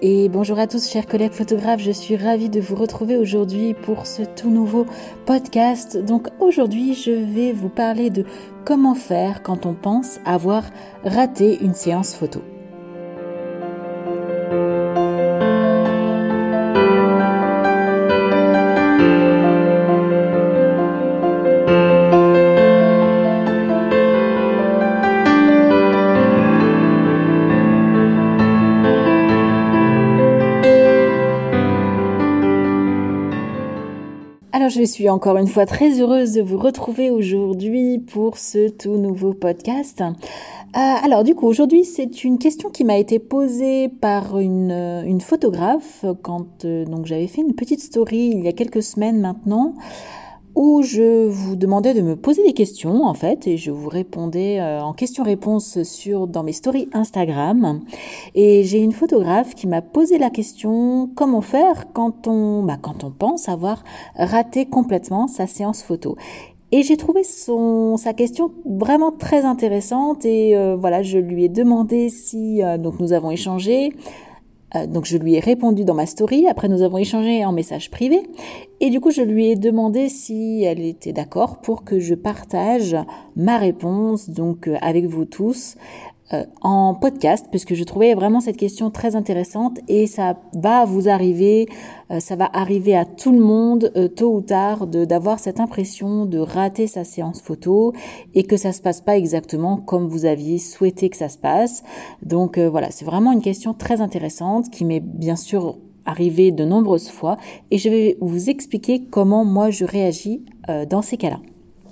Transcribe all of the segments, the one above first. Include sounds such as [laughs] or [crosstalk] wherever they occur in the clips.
Et bonjour à tous chers collègues photographes, je suis ravie de vous retrouver aujourd'hui pour ce tout nouveau podcast. Donc aujourd'hui je vais vous parler de comment faire quand on pense avoir raté une séance photo. Je suis encore une fois très heureuse de vous retrouver aujourd'hui pour ce tout nouveau podcast. Euh, alors du coup aujourd'hui c'est une question qui m'a été posée par une, une photographe quand euh, donc j'avais fait une petite story il y a quelques semaines maintenant où je vous demandais de me poser des questions en fait et je vous répondais euh, en questions-réponses sur dans mes stories Instagram. Et j'ai une photographe qui m'a posé la question comment faire quand on bah, quand on pense avoir raté complètement sa séance photo? Et j'ai trouvé son, sa question vraiment très intéressante et euh, voilà, je lui ai demandé si euh, donc nous avons échangé euh, donc je lui ai répondu dans ma story, après nous avons échangé en message privé, et du coup je lui ai demandé si elle était d'accord pour que je partage ma réponse donc euh, avec vous tous euh, en podcast puisque je trouvais vraiment cette question très intéressante et ça va vous arriver, euh, ça va arriver à tout le monde euh, tôt ou tard d'avoir cette impression de rater sa séance photo et que ça se passe pas exactement comme vous aviez souhaité que ça se passe. Donc voilà, c'est vraiment une question très intéressante qui m'est bien sûr arrivée de nombreuses fois et je vais vous expliquer comment moi je réagis dans ces cas-là.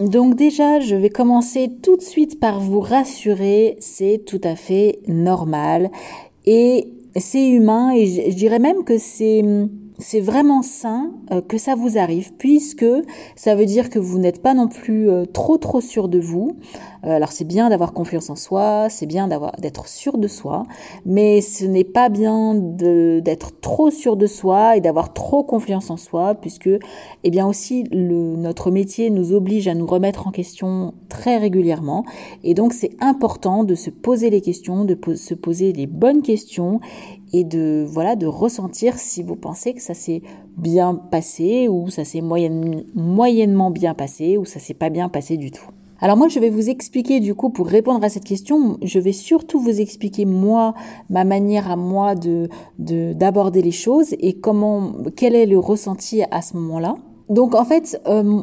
Donc déjà, je vais commencer tout de suite par vous rassurer, c'est tout à fait normal. Et c'est humain et je dirais même que c'est c'est vraiment sain euh, que ça vous arrive puisque ça veut dire que vous n'êtes pas non plus euh, trop trop sûr de vous. Euh, alors c'est bien d'avoir confiance en soi, c'est bien d'avoir d'être sûr de soi, mais ce n'est pas bien d'être trop sûr de soi et d'avoir trop confiance en soi puisque eh bien aussi notre métier nous oblige à nous remettre en question très régulièrement et donc c'est important de se poser les questions, de se poser les bonnes questions et de voilà de ressentir si vous pensez que ça s'est bien passé ou ça s'est moyennement bien passé ou ça s'est pas bien passé du tout. Alors moi je vais vous expliquer du coup pour répondre à cette question, je vais surtout vous expliquer moi ma manière à moi de d'aborder les choses et comment quel est le ressenti à ce moment-là. Donc en fait euh,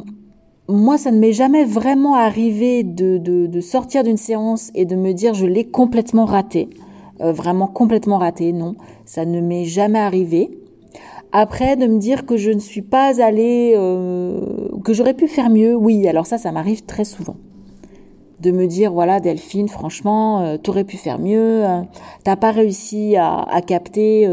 moi, ça ne m'est jamais vraiment arrivé de, de, de sortir d'une séance et de me dire je l'ai complètement raté. Euh, vraiment complètement raté, non, ça ne m'est jamais arrivé. Après, de me dire que je ne suis pas allée, euh, que j'aurais pu faire mieux, oui, alors ça, ça m'arrive très souvent. De me dire, voilà, Delphine, franchement, euh, t'aurais pu faire mieux, t'as pas réussi à, à capter,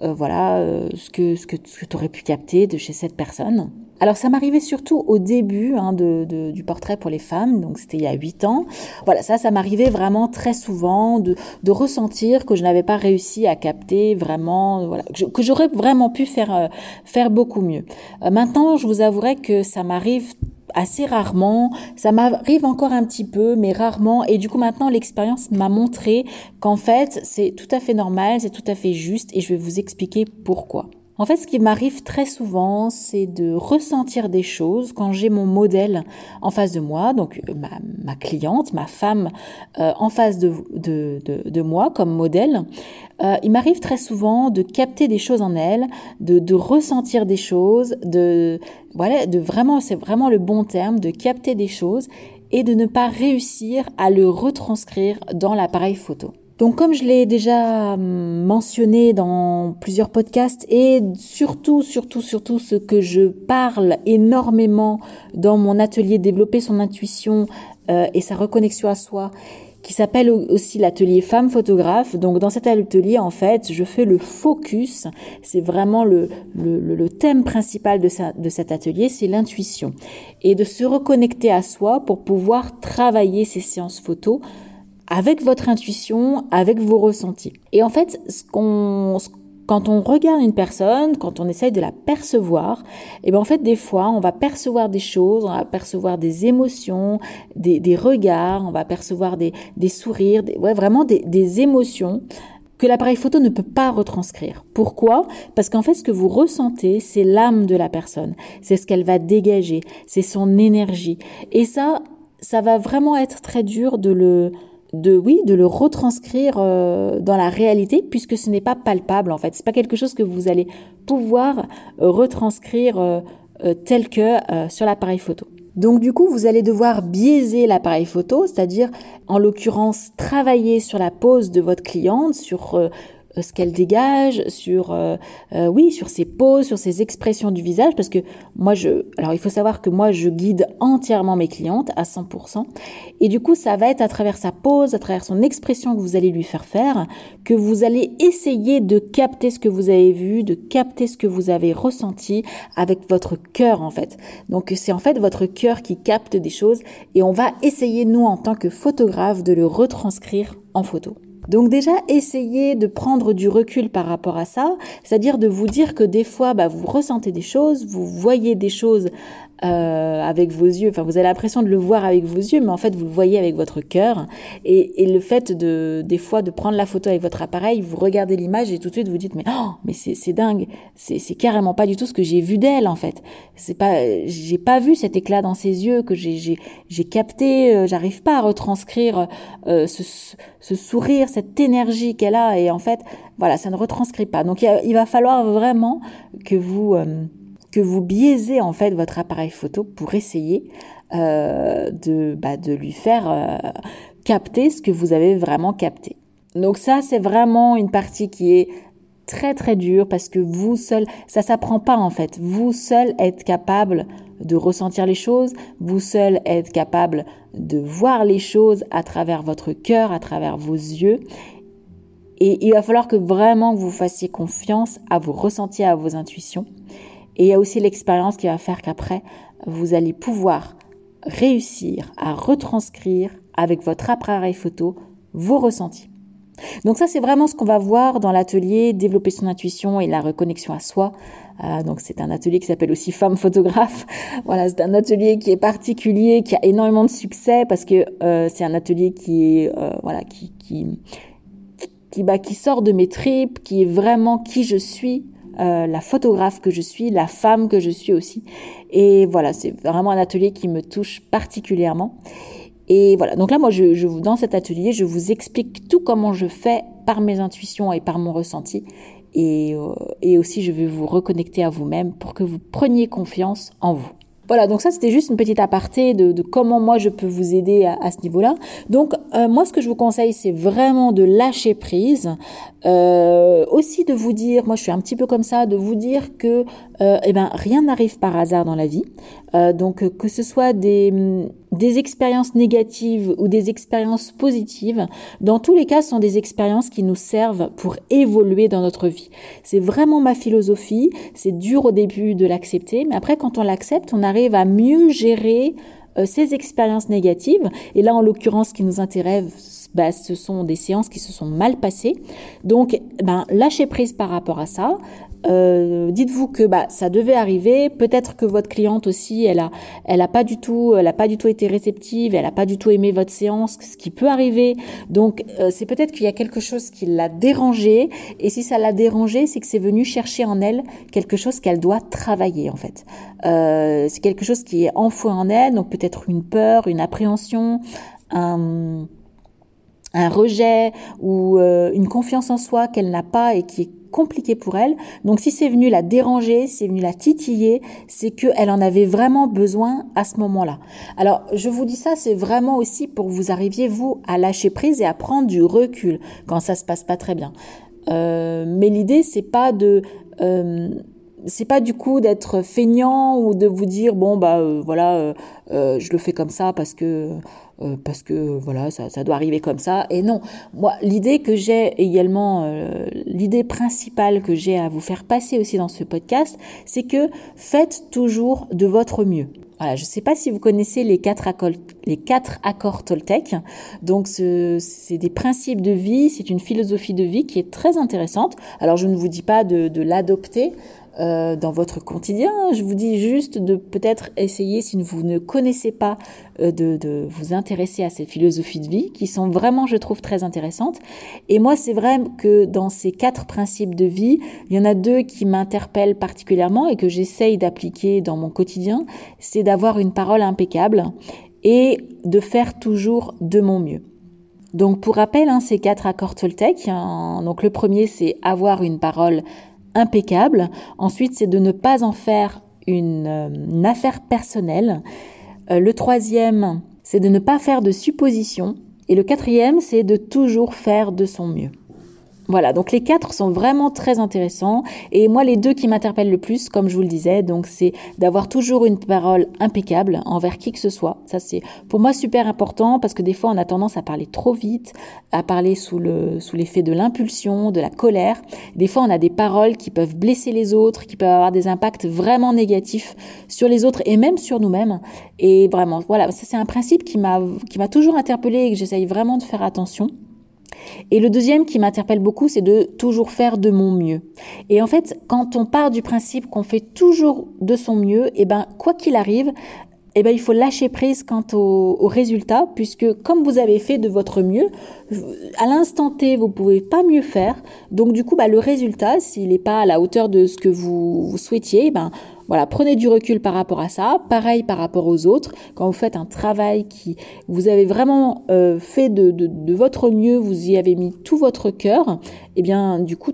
voilà, ce que ce que, ce que t'aurais pu capter de chez cette personne. Alors ça m'arrivait surtout au début hein, du portrait pour les femmes, donc c'était il y a huit ans. Voilà, ça, ça m'arrivait vraiment très souvent de, ressentir que je n'avais pas réussi à capter vraiment, voilà, que j'aurais vraiment pu faire euh, beaucoup mieux. Euh, maintenant, je vous avouerai que ça m'arrive assez rarement. Ça m'arrive encore un petit peu, mais rarement. Et du coup, maintenant, l'expérience m'a montré qu'en fait, c'est tout à fait normal, c'est tout à fait juste, et je vais vous expliquer pourquoi. En fait, ce qui m'arrive très souvent, c'est de ressentir des choses quand j'ai mon modèle en face de moi, donc euh, ma, cliente, ma femme euh, en face de, de, de, moi comme modèle. Euh, il m'arrive très souvent de capter des choses en elle, de, de ressentir des choses, de voilà, de vraiment, c'est vraiment le bon terme, de capter des choses et de ne pas réussir à le retranscrire dans l'appareil photo. Donc comme je l'ai déjà hum, mentionné dans plusieurs podcasts et surtout, surtout, surtout ce que je parle énormément dans mon atelier Développer son intuition euh, et sa reconnexion à soi, qui s'appelle aussi l'atelier femme photographe. Donc dans cet atelier, en fait, je fais le focus, c'est vraiment le, thème principal de, de cet atelier, c'est l'intuition. Et de se reconnecter à soi pour pouvoir travailler ces séances photos avec votre intuition, avec vos ressentis. Et en fait, ce qu'on, quand on regarde une personne, quand on essaye de la percevoir, et eh bien en fait des fois on va percevoir des choses, on va percevoir des émotions, des, des regards, on va percevoir des, des sourires, des, ouais, vraiment des, des émotions que l'appareil photo ne peut pas retranscrire. Pourquoi? Parce qu'en fait, ce que vous ressentez, c'est l'âme de la personne, c'est ce qu'elle va dégager, c'est son énergie. Et ça, ça va vraiment être très dur de le, de oui, de le retranscrire euh, dans la réalité, puisque ce n'est pas palpable en fait. C'est pas quelque chose que vous allez pouvoir euh, retranscrire euh, tel que sur l'appareil photo. Donc du coup, vous allez devoir biaiser l'appareil photo, c'est-à-dire en l'occurrence travailler sur la pose de votre cliente, sur ce qu'elle dégage, sur euh, euh, oui, sur ses poses, sur ses expressions du visage, parce que moi je, alors il faut savoir que moi je guide entièrement mes clientes à 100%, et du coup ça va être à travers sa pose, à travers son expression que vous allez lui faire faire, que vous allez essayer de capter ce que vous avez vu, de capter ce que vous avez ressenti avec votre cœur en fait. Donc c'est en fait votre cœur qui capte des choses, et on va essayer nous en tant que photographe de le retranscrire en photo. Donc déjà, essayez de prendre du recul par rapport à ça, c'est-à-dire de vous dire que des fois, bah, vous ressentez des choses, vous voyez des choses euh, avec vos yeux. Enfin, vous avez l'impression de le voir avec vos yeux, mais en fait, vous le voyez avec votre cœur. Et, et, le fait de, des fois, de prendre la photo avec votre appareil, vous regardez l'image et tout de suite vous dites, mais oh, mais c'est dingue, c'est carrément pas du tout ce que j'ai vu d'elle en fait. C'est pas, j'ai pas vu cet éclat dans ses yeux que j'ai j'ai capté. Euh, J'arrive pas à retranscrire euh, ce, ce sourire, cette énergie qu'elle a. Et en fait, voilà, ça ne retranscrit pas. Donc, il, il va falloir vraiment que vous euh, que vous biaisez en fait votre appareil photo pour essayer euh, de, bah, de lui faire euh, capter ce que vous avez vraiment capté. Donc ça, c'est vraiment une partie qui est très très dure parce que vous seul, ça s'apprend pas en fait. Vous seul êtes capable de ressentir les choses, vous seul êtes capable de voir les choses à travers votre cœur, à travers vos yeux. Et il va falloir que vraiment vous fassiez confiance à vos ressentis, à vos intuitions. Et il y a aussi l'expérience qui va faire qu'après, vous allez pouvoir réussir à retranscrire avec votre appareil photo vos ressentis. Donc ça, c'est vraiment ce qu'on va voir dans l'atelier Développer son intuition et la reconnexion à soi. Euh, donc c'est un atelier qui s'appelle aussi Femme photographe. [laughs] Voilà, c'est un atelier qui est particulier, qui a énormément de succès parce que euh, c'est un atelier qui euh, voilà qui qui qui, bah, qui sort de mes tripes, qui est vraiment qui je suis, euh, la photographe que je suis, la femme que je suis aussi. Et voilà, c'est vraiment un atelier qui me touche particulièrement. Et voilà, donc là, moi, je, je, dans cet atelier, je vous explique tout comment je fais par mes intuitions et par mon ressenti. Et, euh, et aussi, je vais vous reconnecter à vous-même pour que vous preniez confiance en vous. Voilà, donc ça c'était juste une petite aparté de, comment moi je peux vous aider à, à ce niveau-là. Donc euh, moi ce que je vous conseille c'est vraiment de lâcher prise, euh, aussi de vous dire, moi je suis un petit peu comme ça, de vous dire que euh, eh ben rien n'arrive par hasard dans la vie. Euh, donc que ce soit des des expériences négatives ou des expériences positives, dans tous les cas, ce sont des expériences qui nous servent pour évoluer dans notre vie. C'est vraiment ma philosophie. C'est dur au début de l'accepter, mais après, quand on l'accepte, on arrive à mieux gérer ces expériences négatives. Et là, en l'occurrence, ce qui nous intéresse, bah, ce sont des séances qui se sont mal passées. Donc, ben, lâchez prise par rapport à ça. Euh, dites-vous que bah ça devait arriver. Peut-être que votre cliente aussi, elle a, elle a pas du tout, elle a pas du tout été réceptive, elle a pas du tout aimé votre séance, ce qui peut arriver. Donc euh, c'est peut-être qu'il y a quelque chose qui l'a dérangée. Et si ça l'a dérangée, c'est que c'est venu chercher en elle quelque chose qu'elle doit travailler en fait. Euh, c'est quelque chose qui est enfoui en elle, donc peut-être une peur, une appréhension, un un rejet ou une confiance en soi qu'elle n'a pas et qui est compliqué pour elle. Donc si c'est venu la déranger, c'est venu la titiller, c'est qu'elle en avait vraiment besoin à ce moment-là. Alors je vous dis ça, c'est vraiment aussi pour vous arriviez vous à lâcher prise et à prendre du recul quand ça se passe pas très bien. Euh, mais l'idée c'est pas de euh, c'est pas du coup d'être feignant ou de vous dire bon bah euh, voilà euh, euh, je le fais comme ça parce que parce que voilà ça, doit arriver comme ça et non moi l'idée que j'ai également l'idée principale que j'ai à vous faire passer aussi dans ce podcast c'est que faites toujours de votre mieux voilà, je ne sais pas si vous connaissez les quatre accords, les quatre accords Toltec. Donc, c'est des principes de vie, c'est une philosophie de vie qui est très intéressante. Alors, je ne vous dis pas de l'adopter, euh, dans votre quotidien. Je vous dis juste de peut-être essayer, si vous ne connaissez pas, euh, de, vous intéresser à ces philosophies de vie qui sont vraiment, je trouve, très intéressantes. Et moi, c'est vrai que dans ces quatre principes de vie, il y en a deux qui m'interpellent particulièrement et que j'essaye d'appliquer dans mon quotidien. C'est d'avoir une parole impeccable et de faire toujours de mon mieux. Donc pour rappel, hein, ces quatre accords Toltec, hein, donc le premier c'est avoir une parole impeccable. Ensuite, c'est de ne pas en faire une, euh, affaire personnelle. Euh, le troisième, c'est de ne pas faire de suppositions. Et le quatrième, c'est de toujours faire de son mieux. Voilà, donc les quatre sont vraiment très intéressants. Et moi, les deux qui m'interpellent le plus, comme je vous le disais, donc c'est d'avoir toujours une parole impeccable envers qui que ce soit. Ça, c'est pour moi super important parce que des fois, on a tendance à parler trop vite, à parler sous le sous l'effet de l'impulsion, de la colère. Des fois, on a des paroles qui peuvent blesser les autres, qui peuvent avoir des impacts vraiment négatifs sur les autres et même sur nous-mêmes. Et vraiment, voilà, ça c'est un principe qui m'a qui m'a toujours interpellé et que j'essaye vraiment de faire attention. Et le deuxième qui m'interpelle beaucoup, c'est de toujours faire de mon mieux. Et en fait, quand on part du principe qu'on fait toujours de son mieux, et eh ben quoi qu'il arrive, eh ben, il faut lâcher prise quant au, au, résultat, puisque comme vous avez fait de votre mieux, à l'instant T, vous pouvez pas mieux faire. Donc du coup, bah, le résultat, s'il n'est pas à la hauteur de ce que vous, vous souhaitiez, eh ben, voilà, prenez du recul par rapport à ça. Pareil par rapport aux autres. Quand vous faites un travail qui vous avez vraiment euh, fait de, votre mieux, vous y avez mis tout votre cœur, eh bien, du coup,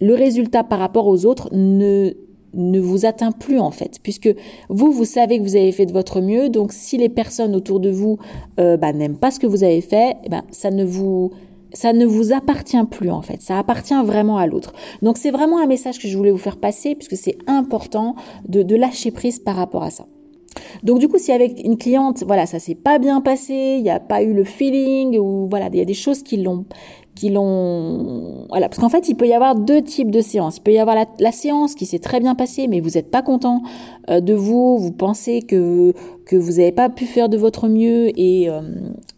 le résultat par rapport aux autres ne ne vous atteint plus en fait, puisque vous, vous savez que vous avez fait de votre mieux, donc si les personnes autour de vous euh, bah, n'aiment pas ce que vous avez fait, eh ben, ça ne vous ça ne vous appartient plus en fait, ça appartient vraiment à l'autre. Donc c'est vraiment un message que je voulais vous faire passer puisque c'est important de, lâcher prise par rapport à ça. Donc du coup, si avec une cliente, voilà, ça s'est pas bien passé, il n'y a pas eu le feeling ou voilà, il y a des choses qui l'ont qui l'ont voilà parce qu'en fait il peut y avoir deux types de séances il peut y avoir la, la séance qui s'est très bien passée mais vous n'êtes pas content euh, de vous vous pensez que que vous n'avez pas pu faire de votre mieux et euh,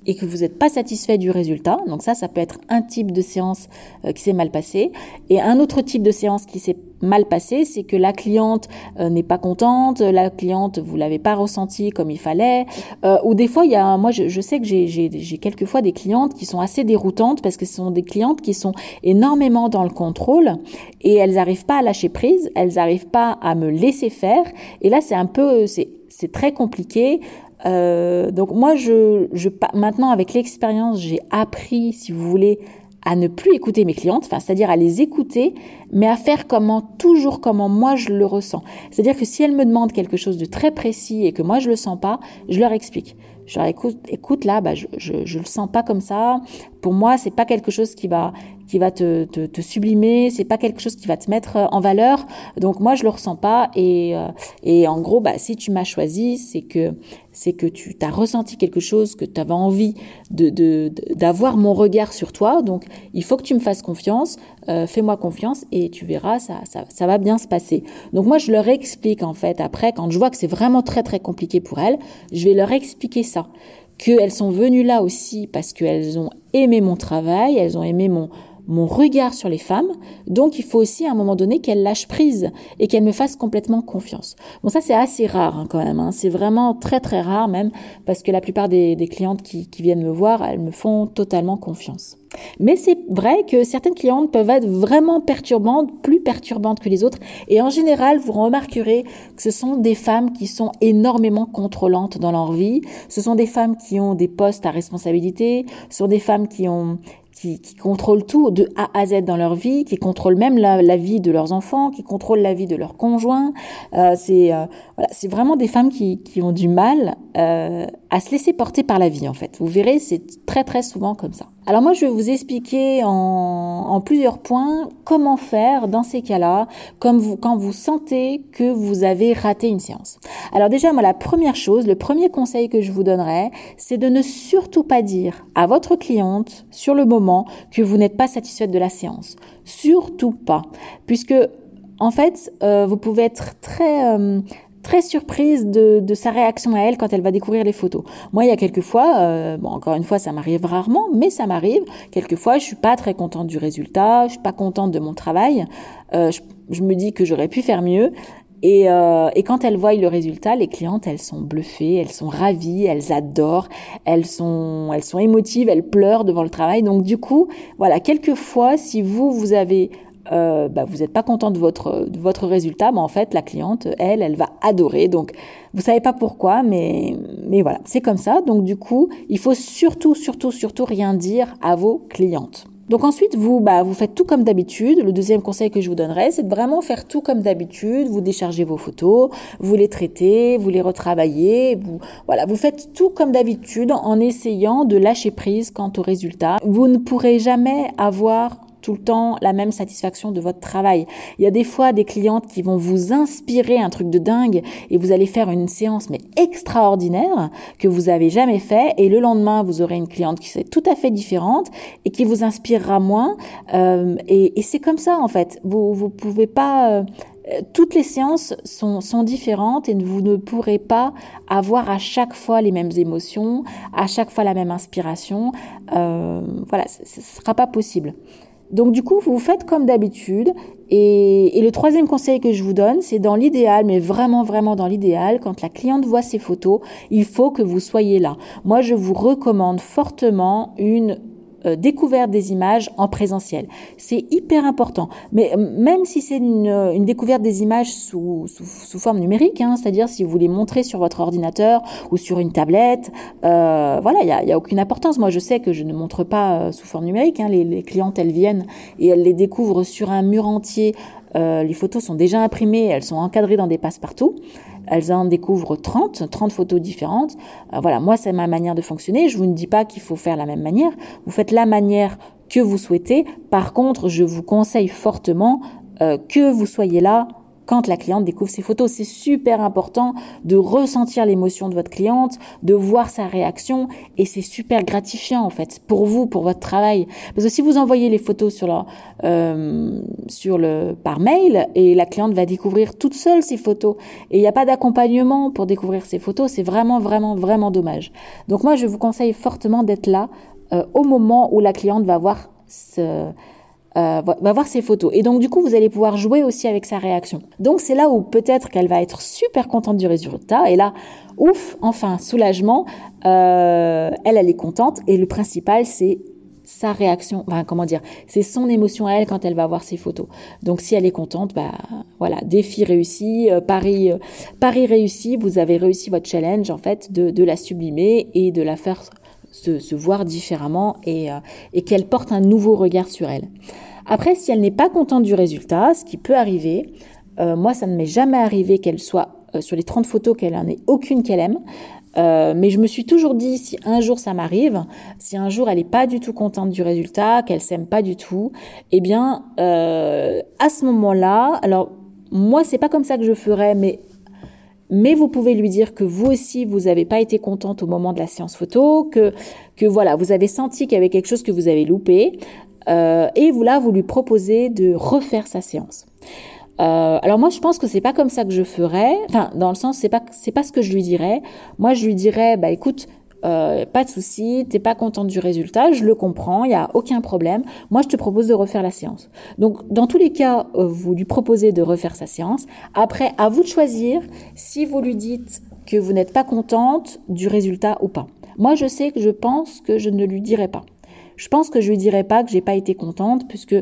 et que vous n'êtes pas satisfait du résultat. Donc ça ça peut être un type de séance euh, qui s'est mal passée et un autre type de séance qui s'est mal passé, c'est que la cliente euh, n'est pas contente, la cliente vous l'avez pas ressenti comme il fallait, ou des fois il y a, moi je, je sais que j'ai quelquefois des clientes qui sont assez déroutantes parce que ce sont des clientes qui sont énormément dans le contrôle et elles n'arrivent pas à lâcher prise, elles n'arrivent pas à me laisser faire, et là c'est un peu, c'est très compliqué. Euh, donc moi, je, je maintenant avec l'expérience, j'ai appris, si vous voulez, à ne plus écouter mes clientes, enfin, c'est-à-dire à les écouter, mais à faire comment, toujours comment moi je le ressens. C'est-à-dire que si elles me demandent quelque chose de très précis et que moi je le sens pas, je leur explique. Je leur écoute, écoute là, bah, je, je, je le sens pas comme ça. Pour moi, c'est pas quelque chose qui va, qui va te, te, te sublimer, c'est pas quelque chose qui va te mettre euh, en valeur. Donc moi je le ressens pas et euh, et en gros bah si tu m'as choisi, c'est que c'est que tu t'as ressenti quelque chose, que tu avais envie de d'avoir mon regard sur toi. Donc il faut que tu me fasses confiance, euh, fais-moi confiance et tu verras ça, ça ça va bien se passer. Donc moi je leur explique en fait après quand je vois que c'est vraiment très très compliqué pour elles, je vais leur expliquer ça qu'elles sont venues là aussi parce qu'elles ont aimé mon travail, elles ont aimé mon, mon regard sur les femmes. Donc, il faut aussi à un moment donné qu'elle lâche prise et qu'elle me fasse complètement confiance. Bon, ça, c'est assez rare hein, quand même. Hein. C'est vraiment très, très rare même parce que la plupart des, clientes qui, qui viennent me voir, elles me font totalement confiance. Mais c'est vrai que certaines clientes peuvent être vraiment perturbantes, plus perturbantes que les autres. Et en général, vous remarquerez que ce sont des femmes qui sont énormément contrôlantes dans leur vie. Ce sont des femmes qui ont des postes à responsabilité. Ce sont des femmes qui ont qui, qui, contrôlent tout de A à Z dans leur vie, qui contrôlent même la, vie de leurs enfants, qui contrôlent la vie de leurs conjoints. Euh, c'est euh, voilà, c'est vraiment des femmes qui, qui ont du mal euh, à se laisser porter par la vie en fait. Vous verrez, c'est très très souvent comme ça. Alors moi, je vais vous expliquer en, plusieurs points comment faire dans ces cas-là, quand vous sentez que vous avez raté une séance. Alors déjà, moi, la première chose, le premier conseil que je vous donnerais, c'est de ne surtout pas dire à votre cliente sur le moment que vous n'êtes pas satisfaite de la séance. Surtout pas, puisque en fait, euh, vous pouvez être très, euh, très surprise de, sa réaction à elle quand elle va découvrir les photos. Moi, il y a quelques fois, euh, bon, encore une fois, ça m'arrive rarement, mais ça m'arrive. Quelquefois, je suis pas très contente du résultat, je suis pas contente de mon travail. Euh, je, me dis que j'aurais pu faire mieux. Et, euh, quand elles voient le résultat, les clientes, elles sont bluffées, elles sont ravies, elles adorent, elles sont, elles sont émotives, elles pleurent devant le travail. Donc du coup, voilà, quelquefois, si vous, vous avez euh, bah, vous n'êtes pas content de votre, de votre résultat, mais en fait, la cliente, elle, elle va adorer. Donc, vous savez pas pourquoi, mais, mais voilà, c'est comme ça. Donc, du coup, il faut surtout, surtout, surtout rien dire à vos clientes. Donc ensuite, vous, bah, vous faites tout comme d'habitude. Le deuxième conseil que je vous donnerais, c'est de vraiment faire tout comme d'habitude. Vous déchargez vos photos, vous les traitez, vous les retravaillez. Voilà, vous faites tout comme d'habitude en essayant de lâcher prise quant au résultat. Vous ne pourrez jamais avoir tout le temps la même satisfaction de votre travail. Il y a des fois des clientes qui vont vous inspirer un truc de dingue et vous allez faire une séance mais extraordinaire que vous avez jamais fait et le lendemain vous aurez une cliente qui est tout à fait différente et qui vous inspirera moins euh, et, c'est comme ça en fait. Vous vous pouvez pas euh, toutes les séances sont, sont, différentes et vous ne pourrez pas avoir à chaque fois les mêmes émotions, à chaque fois la même inspiration. Euh, voilà, ce ne sera pas possible. Donc du coup, vous faites comme d'habitude. Et, le troisième conseil que je vous donne, c'est dans l'idéal, mais vraiment, vraiment dans l'idéal, quand la cliente voit ces photos, il faut que vous soyez là. Moi, je vous recommande fortement une euh, découverte des images en présentiel. C'est hyper important. Mais euh, même si c'est une, découverte des images sous, sous, forme numérique, hein, c'est-à-dire si vous les montrez sur votre ordinateur ou sur une tablette, euh, voilà, il n'y a, y a, aucune importance. Moi, je sais que je ne montre pas sous forme numérique. Hein. Les, les, clientes, elles viennent et elles les découvrent sur un mur entier. Les photos sont déjà imprimées, elles sont encadrées dans des passe-partout elles en découvrent 30, 30 photos différentes. Euh, voilà, moi c'est ma manière de fonctionner. Je vous ne dis pas qu'il faut faire la même manière. Vous faites la manière que vous souhaitez. Par contre, je vous conseille fortement euh, que vous soyez là quand la cliente découvre ses photos. C'est super important de ressentir l'émotion de votre cliente, de voir sa réaction et c'est super gratifiant en fait pour vous, pour votre travail. Parce que si vous envoyez les photos sur, euh, le, par mail et la cliente va découvrir toute seule ses photos et il n'y a pas d'accompagnement pour découvrir ses photos, c'est vraiment, vraiment, vraiment dommage. Donc moi, je vous conseille fortement d'être là euh, au moment où la cliente va voir ce euh, va voir ses photos. Et donc du coup, vous allez pouvoir jouer aussi avec sa réaction. Donc c'est là où peut-être qu'elle va être super contente du résultat. Et là, ouf, enfin, soulagement. Euh, elle, elle est contente. Et le principal, c'est sa réaction, enfin, comment dire, c'est son émotion à elle quand elle va voir ses photos. Donc si elle est contente, bah voilà, défi réussi, euh, pari, pari réussi, vous avez réussi votre challenge en fait de, la sublimer et de la faire se, se voir différemment et, et qu'elle porte un nouveau regard sur elle. Après, si elle n'est pas contente du résultat, ce qui peut arriver, euh, moi, ça ne m'est jamais arrivé qu'elle soit euh, sur les 30 photos qu'elle en ait aucune qu'elle aime. Euh, mais je me suis toujours dit, si un jour ça m'arrive, si un jour elle n'est pas du tout contente du résultat, qu'elle s'aime pas du tout, eh bien, à ce moment-là, alors moi c'est pas comme ça que je ferais, mais mais vous pouvez lui dire que vous aussi vous n'avez pas été contente au moment de la séance photo, que que voilà vous avez senti qu'il y avait quelque chose que vous avez loupé, euh, et vous là, vous lui proposez de refaire sa séance. Euh, alors moi, je pense que c'est pas comme ça que je ferais. Enfin, dans le sens, c'est pas c'est pas ce que je lui dirais. Moi, je lui dirais, bah écoute, euh, pas de souci, t'es pas contente du résultat, je le comprends, il y a aucun problème. Moi, je te propose de refaire la séance. Donc, dans tous les cas, vous lui proposez de refaire sa séance. Après, à vous de choisir si vous lui dites que vous n'êtes pas contente du résultat ou pas. Moi, je sais que je pense que je ne lui dirai pas. Je pense que je lui dirais pas que j'ai pas été contente, puisque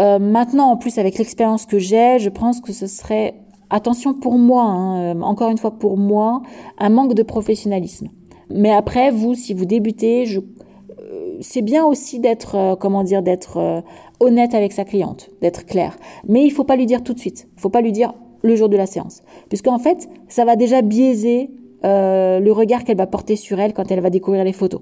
euh, maintenant, en plus avec l'expérience que j'ai, je pense que ce serait, attention pour moi, hein, euh, encore une fois pour moi, un manque de professionnalisme. Mais après, vous, si vous débutez, je, euh, c'est bien aussi d'être, comment dire, d'être honnête avec sa cliente, d'être clair. Mais il faut pas lui dire tout de suite. Il faut pas lui dire le jour de la séance, puisqu'en fait, ça va déjà biaiser le regard qu'elle va porter sur elle quand elle va découvrir les photos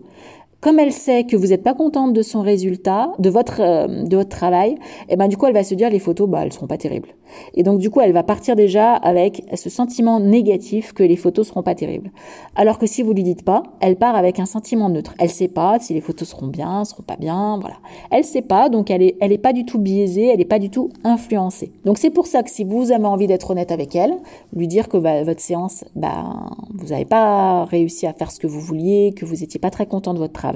Comme elle sait que vous n'êtes pas contente de son résultat, de votre, euh, de votre travail, et eh ben du coup elle va se dire les photos, bah elles seront pas terribles. Et donc du coup elle va partir déjà avec ce sentiment négatif que les photos seront pas terribles. Alors que si vous lui dites pas, elle part avec un sentiment neutre. Elle sait pas si les photos seront bien, seront pas bien, voilà. Elle sait pas, donc elle est, elle est pas du tout biaisée, elle est pas du tout influencée. Donc c'est pour ça que si vous avez envie d'être honnête avec elle, lui dire que bah, votre séance, bah, vous n'avez pas réussi à faire ce que vous vouliez, que vous n'étiez pas très content de votre travail,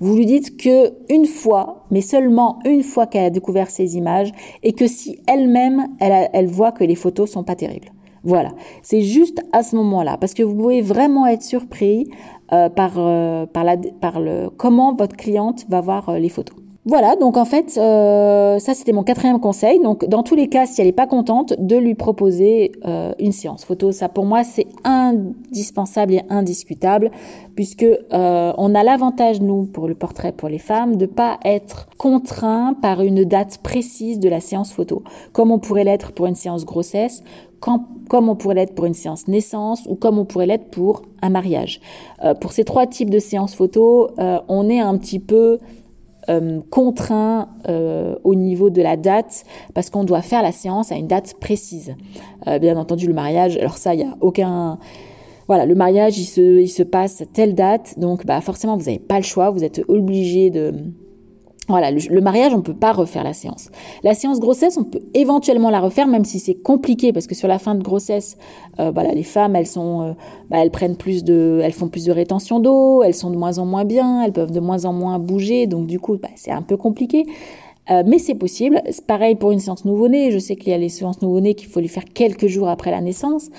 vous lui dites que une fois, mais seulement une fois qu'elle a découvert ces images, et que si elle-même, elle, voit que les photos sont pas terribles. Voilà, c'est juste à ce moment-là, parce que vous pouvez vraiment être surpris euh, par, euh, par, la, par le, comment votre cliente va voir euh, les photos. Voilà, donc en fait, euh, ça c'était mon quatrième conseil. Donc dans tous les cas, si elle n'est pas contente, de lui proposer euh, une séance photo. Ça pour moi c'est indispensable et indiscutable, puisque euh, on a l'avantage nous pour le portrait pour les femmes de pas être contraint par une date précise de la séance photo, comme on pourrait l'être pour une séance grossesse, comme on pourrait l'être pour une séance naissance ou comme on pourrait l'être pour un mariage. pour ces trois types de séances photo, on est un petit peu euh, contraint euh, au niveau de la date parce qu'on doit faire la séance à une date précise. Euh, bien entendu, le mariage, alors ça, il n'y a aucun... Voilà, le mariage, il se, il se passe à telle date, donc bah, forcément, vous n'avez pas le choix, vous êtes obligé de voilà, le, mariage, on peut pas refaire la séance. La séance grossesse, on peut éventuellement la refaire, même si c'est compliqué, parce que sur la fin de grossesse, euh, voilà, les femmes, elles sont, euh, bah, elles prennent plus de, elles font plus de rétention d'eau, elles sont de moins en moins bien, elles peuvent de moins en moins bouger, donc du coup, bah, c'est un peu compliqué. Euh, mais c'est possible. C'est pareil pour une séance nouveau-né. Je sais qu'il y a les séances nouveau-né qu'il faut les faire quelques jours après la naissance.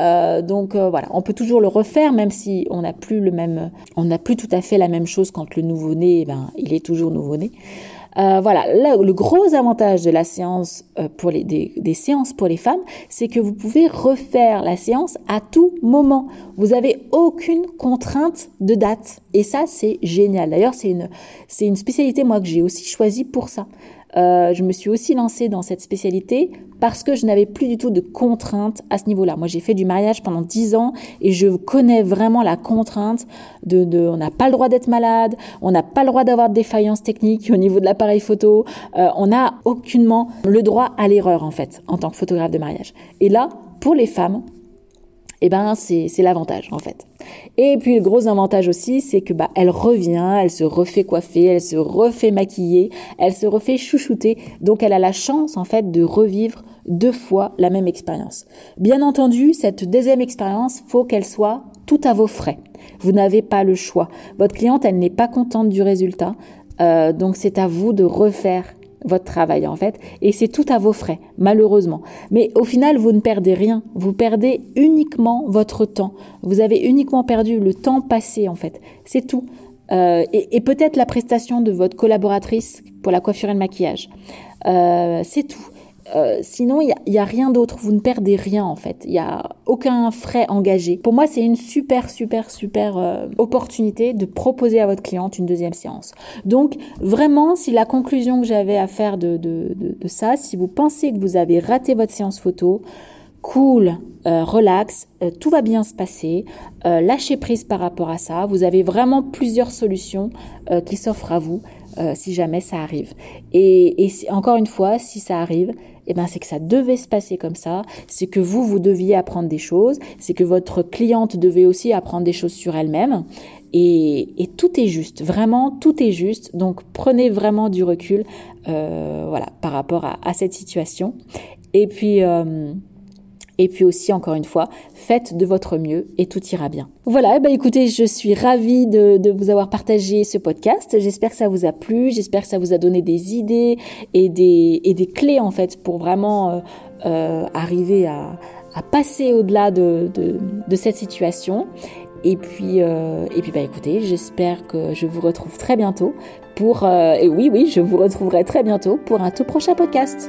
Euh, donc euh, voilà, on peut toujours le refaire, même si on n'a plus le même, on n'a plus tout à fait la même chose quand le nouveau-né, eh ben, il est toujours nouveau-né. Euh, voilà, là, le gros avantage de la séance euh, pour les, des, séances pour les femmes, c'est que vous pouvez refaire la séance à tout moment. Vous avez aucune contrainte de date. Et ça, c'est génial. D'ailleurs, c'est une, c'est une spécialité, moi, que j'ai aussi choisie pour ça. Euh, je me suis aussi lancée dans cette spécialité parce que je n'avais plus du tout de contraintes à ce niveau-là. Moi, j'ai fait du mariage pendant 10 ans et je connais vraiment la contrainte de, on n'a pas le droit d'être malade, on n'a pas le droit d'avoir de défaillance technique au niveau de l'appareil photo, euh, on n'a aucunement le droit à l'erreur en fait en tant que photographe de mariage. Et là, pour les femmes, eh ben c'est l'avantage en fait. Et puis le gros avantage aussi, c'est que bah elle revient, elle se refait coiffer, elle se refait maquiller, elle se refait chouchouter, donc elle a la chance en fait de revivre deux fois la même expérience. Bien entendu, cette deuxième expérience, faut qu'elle soit tout à vos frais. Vous n'avez pas le choix. Votre cliente, elle n'est pas contente du résultat, euh, donc c'est à vous de refaire votre travail en fait, et c'est tout à vos frais, malheureusement. Mais au final, vous ne perdez rien, vous perdez uniquement votre temps. Vous avez uniquement perdu le temps passé en fait, c'est tout. Euh, et, peut-être la prestation de votre collaboratrice pour la coiffure et le maquillage. Euh, c'est tout. Euh, sinon, il n'y a, rien d'autre. Vous ne perdez rien en fait. Il n'y a aucun frais engagé. Pour moi, c'est une super, super, super euh, opportunité de proposer à votre cliente une deuxième séance. Donc, vraiment, si la conclusion que j'avais à faire de, ça, si vous pensez que vous avez raté votre séance photo, cool, euh, relax, tout va bien se passer, lâchez prise par rapport à ça. Vous avez vraiment plusieurs solutions qui s'offrent à vous. Si jamais ça arrive. Et, et encore une fois, si ça arrive, eh ben c'est que ça devait se passer comme ça, c'est que vous, vous deviez apprendre des choses, c'est que votre cliente devait aussi apprendre des choses sur elle-même. Et, et, tout est juste, vraiment tout est juste. Donc prenez vraiment du recul, euh, voilà, par rapport à, à, cette situation. Et puis euh, et puis aussi, encore une fois, faites de votre mieux et tout ira bien. Voilà, bah écoutez, je suis ravie de, vous avoir partagé ce podcast. J'espère que ça vous a plu, j'espère que ça vous a donné des idées et des, et des clés en fait pour vraiment euh, euh, arriver à, passer au-delà de, de, cette situation. Et puis, euh, et puis bah écoutez, j'espère que je vous retrouve très bientôt pour... Et oui, oui, je vous retrouverai très bientôt pour un tout prochain podcast.